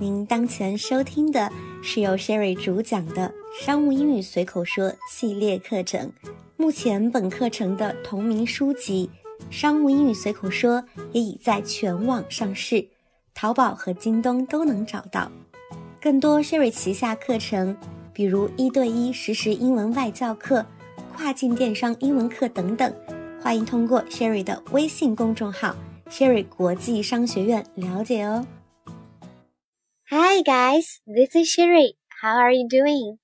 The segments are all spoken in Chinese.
您当前收听的是由 Sherry 主讲的商务英语随口说系列课程。目前本课程的同名书籍《商务英语随口说》也已在全网上市，淘宝和京东都能找到。更多 Sherry 旗下课程，比如一对一实时英文外教课、跨境电商英文课等等，欢迎通过 Sherry 的微信公众号 “Sherry 国际商学院”了解哦。Hi guys, this is Sherry. How are you doing?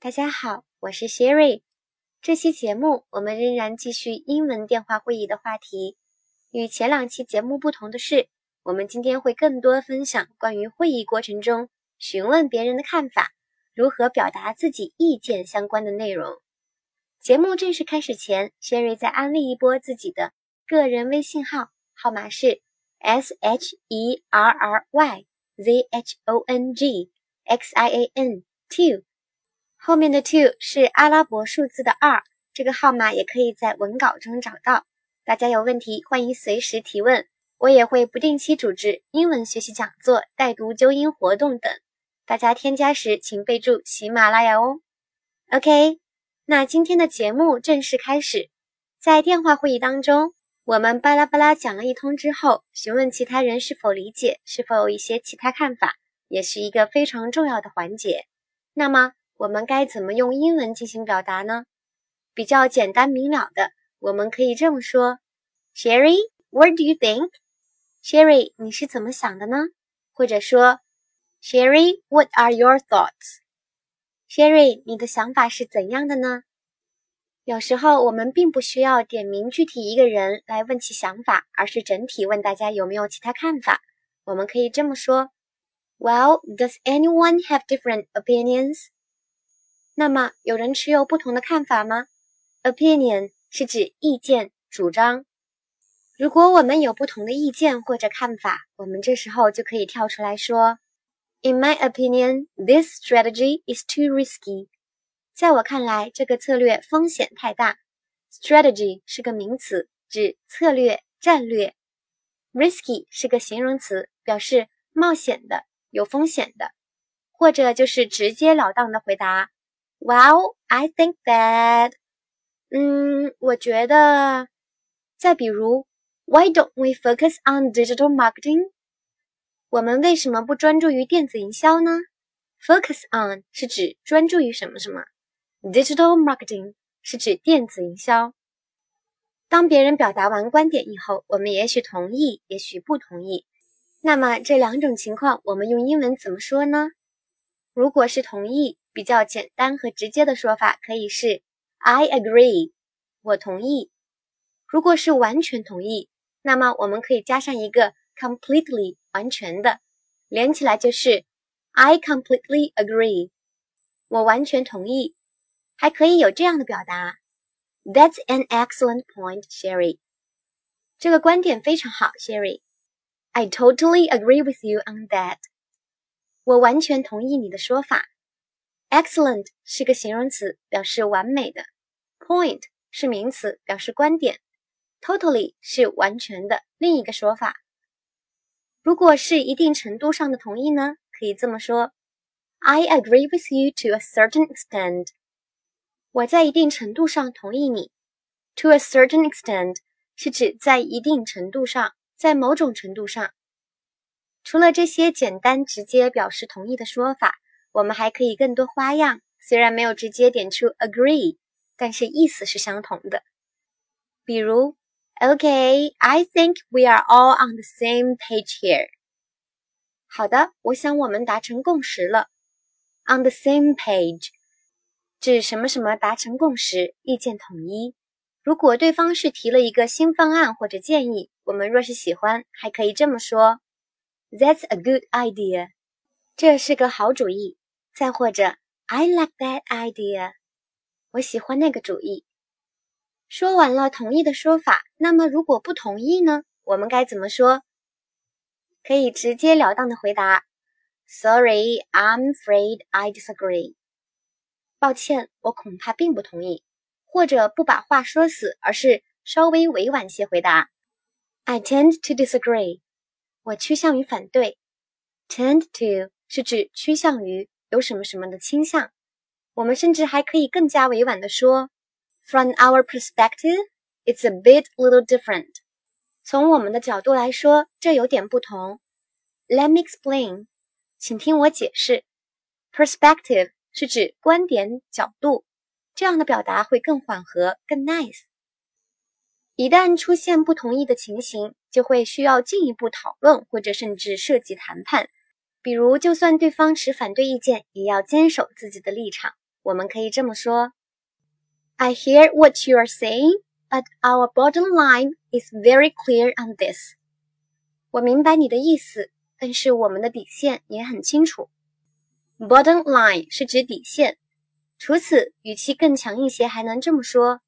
大家好，我是 Sherry。这期节目我们仍然继续英文电话会议的话题。与前两期节目不同的是，我们今天会更多分享关于会议过程中询问别人的看法、如何表达自己意见相关的内容。节目正式开始前，Sherry 再安利一波自己的个人微信号，号码是 S H E R R Y。Z H O N G X I A N two，后面的 two 是阿拉伯数字的二，这个号码也可以在文稿中找到。大家有问题欢迎随时提问，我也会不定期组织英文学习讲座、带读纠音活动等。大家添加时请备注喜马拉雅哦。OK，那今天的节目正式开始，在电话会议当中。我们巴拉巴拉讲了一通之后，询问其他人是否理解，是否有一些其他看法，也是一个非常重要的环节。那么，我们该怎么用英文进行表达呢？比较简单明了的，我们可以这么说：Sherry，What do you think？Sherry，你是怎么想的呢？或者说，Sherry，What are your thoughts？Sherry，你的想法是怎样的呢？有时候我们并不需要点名具体一个人来问其想法，而是整体问大家有没有其他看法。我们可以这么说：Well, does anyone have different opinions？那么有人持有不同的看法吗？Opinion 是指意见、主张。如果我们有不同的意见或者看法，我们这时候就可以跳出来说：In my opinion, this strategy is too risky. 在我看来，这个策略风险太大。Strategy 是个名词，指策略、战略。Risky 是个形容词，表示冒险的、有风险的，或者就是直截了当的回答。Well, I think that，嗯，我觉得。再比如，Why don't we focus on digital marketing？我们为什么不专注于电子营销呢？Focus on 是指专注于什么什么。Digital marketing 是指电子营销。当别人表达完观点以后，我们也许同意，也许不同意。那么这两种情况，我们用英文怎么说呢？如果是同意，比较简单和直接的说法可以是 I agree，我同意。如果是完全同意，那么我们可以加上一个 completely，完全的，连起来就是 I completely agree，我完全同意。还可以有这样的表达：That's an excellent point, Sherry。这个观点非常好，Sherry。I totally agree with you on that。我完全同意你的说法。Excellent 是个形容词，表示完美的；point 是名词，表示观点；totally 是完全的另一个说法。如果是一定程度上的同意呢？可以这么说：I agree with you to a certain extent。我在一定程度上同意你。To a certain extent 是指在一定程度上，在某种程度上。除了这些简单直接表示同意的说法，我们还可以更多花样。虽然没有直接点出 agree，但是意思是相同的。比如，Okay，I think we are all on the same page here。好的，我想我们达成共识了。On the same page。指什么什么达成共识，意见统一。如果对方是提了一个新方案或者建议，我们若是喜欢，还可以这么说：That's a good idea，这是个好主意。再或者，I like that idea，我喜欢那个主意。说完了同意的说法，那么如果不同意呢？我们该怎么说？可以直截了当的回答：Sorry，I'm afraid I disagree。抱歉，我恐怕并不同意，或者不把话说死，而是稍微委婉些回答。I tend to disagree。我趋向于反对。Tend to 是指趋向于有什么什么的倾向。我们甚至还可以更加委婉的说，From our perspective, it's a bit little different。从我们的角度来说，这有点不同。Let me explain。请听我解释。Perspective 是指观点、角度，这样的表达会更缓和、更 nice。一旦出现不同意的情形，就会需要进一步讨论，或者甚至涉及谈判。比如，就算对方持反对意见，也要坚守自己的立场。我们可以这么说：I hear what you are saying, but our bottom line is very clear on this。我明白你的意思，但是我们的底线也很清楚。Bottom line 是指底线。除此，语气更强一些，还能这么说。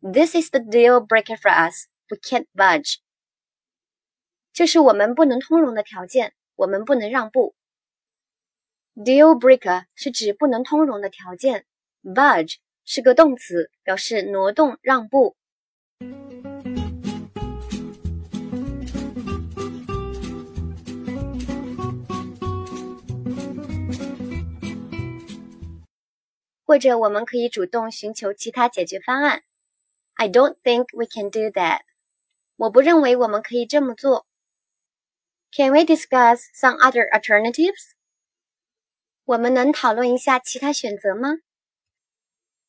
This is the deal breaker for us. We can't budge. 这是我们不能通融的条件，我们不能让步。Deal breaker 是指不能通融的条件，budge 是个动词，表示挪动、让步。或者我们可以主动寻求其他解决方案。I don't think we can do that. 我不认为我们可以这么做。Can we discuss some other alternatives? 我们能讨论一下其他选择吗？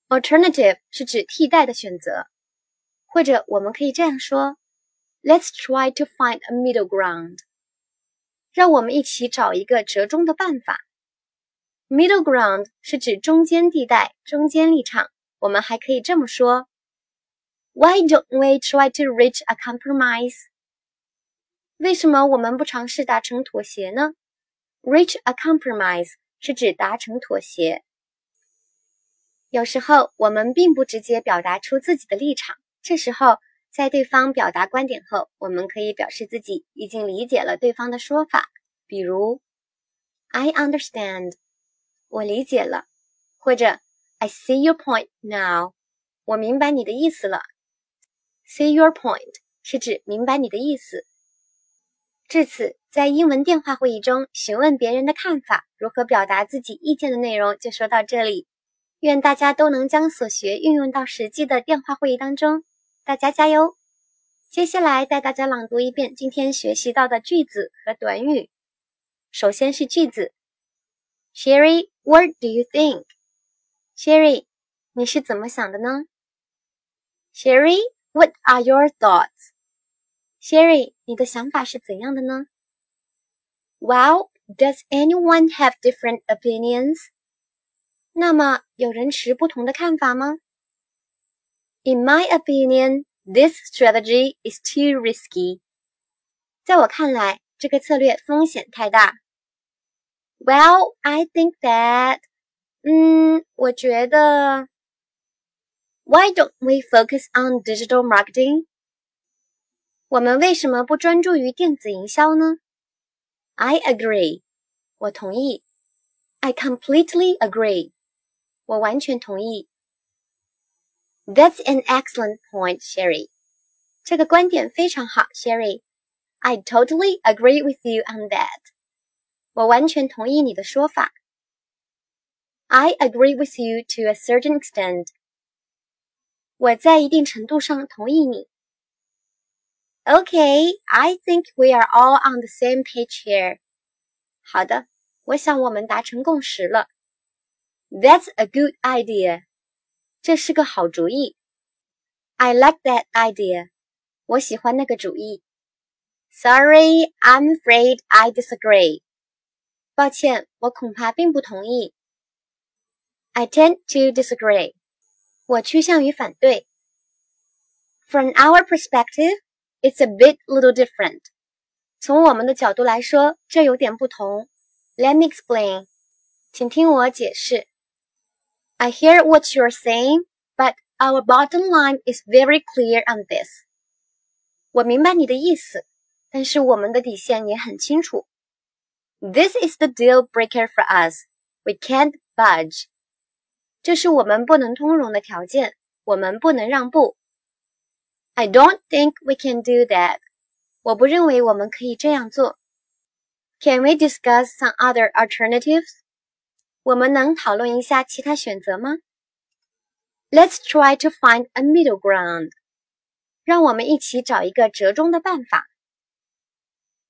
Alternative 是指替代的选择，或者我们可以这样说：Let's try to find a middle ground. 让我们一起找一个折中的办法。 Middle ground 是指中间地带、中间立场。我们还可以这么说。Why don't we try to reach a compromise？为什么我们不尝试达成妥协呢？Reach a compromise 是指达成妥协。有时候我们并不直接表达出自己的立场，这时候在对方表达观点后，我们可以表示自己已经理解了对方的说法，比如 I understand，我理解了，或者 I see your point now，我明白你的意思了。See your point 是指明白你的意思。至此，在英文电话会议中询问别人的看法，如何表达自己意见的内容就说到这里。愿大家都能将所学运用到实际的电话会议当中。大家加油！接下来带大家朗读一遍今天学习到的句子和短语。首先是句子，Sherry ：Sherry，what do you think？Sherry，你是怎么想的呢？Sherry。What are your thoughts, Sherry？你的想法是怎样的呢？Well, does anyone have different opinions？那么有人持不同的看法吗？In my opinion, this strategy is too risky。在我看来，这个策略风险太大。 Well, I think that，嗯，我觉得。why don't we focus on digital marketing? 我们为什么不专注于电子营销呢？I agree. 我同意。I completely agree. 我完全同意。That's an excellent point, Sherry. 这个观点非常好，Sherry。I totally agree with you on that. 我完全同意你的说法。I agree with you to a certain extent. 我在一定程度上同意你。Okay, I think we are all on the same page here. 好的，我想我们达成共识了。That's a good idea. 这是个好主意。I like that idea. 我喜欢那个主意。Sorry, I'm afraid I disagree. 抱歉，我恐怕并不同意。I tend to disagree. 我趋向于反对。From our perspective, it's a bit little different. 从我们的角度来说，这有点不同。Let me explain. 请听我解释。I hear what you're saying, but our bottom line is very clear on this. 我明白你的意思，但是我们的底线也很清楚。 This is the deal breaker for us. We can't budge. 这是我们不能通融的条件，我们不能让步。I don't think we can do that。我不认为我们可以这样做。 Can we discuss some other alternatives? 我们能讨论一下其他选择吗？Let's try to find a middle ground. 让我们一起找一个折中的办法。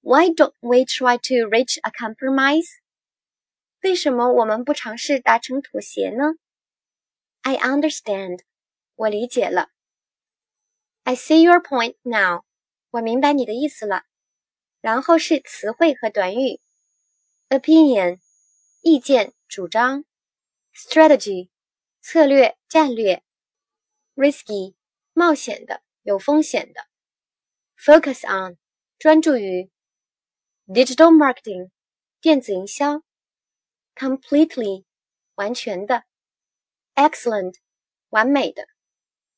Why don't we try to reach a compromise? 为什么我们不尝试达成妥协呢？I understand. 我理解了。I see your point now. 我明白你的意思了。然后是词汇和短语：opinion，意见、主张；strategy，策略、战略；risky，冒险的。有风险的。Focus on，专注于。 Digital marketing，电子营销。Completely，完全的。Excellent，完美的。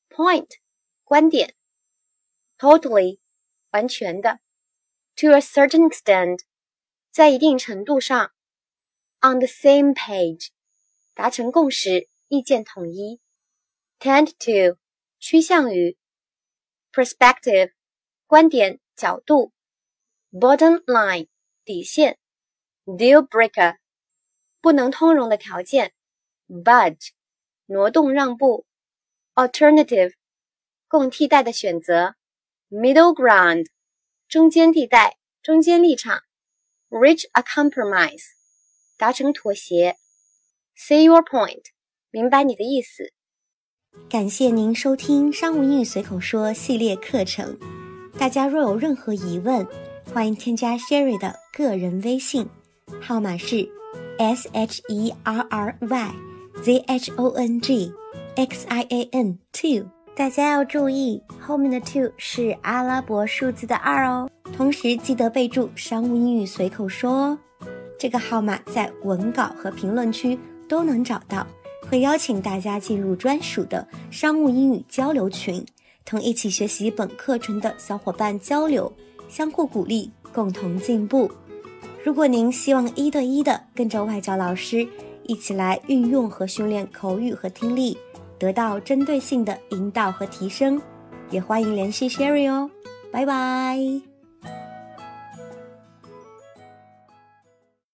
Point，观点。Totally，完全的。To a certain extent，在一定程度上。On the same page，达成共识，意见统一。Tend to，趋向于。perspective 观点角度 ，bottom line 底线，deal breaker 不能通融的条件，budge 挪动让步，alternative 供替代的选择，middle ground 中间地带中间立场，reach a compromise 达成妥协，see your point 明白你的意思。感谢您收听《商务英语随口说》系列课程。大家若有任何疑问，欢迎添加 Sherry 的个人微信，号码是 S H E R R Y Z H O N G X I A N two。大家要注意，后面的 two 是阿拉伯数字的二哦。同时记得备注“商务英语随口说”哦。这个号码在文稿和评论区都能找到。会邀请大家进入专属的商务英语交流群，同一起学习本课程的小伙伴交流，相互鼓励，共同进步。如果您希望一对一的跟着外教老师一起来运用和训练口语和听力，得到针对性的引导和提升，也欢迎联系 Sherry 哦。拜拜。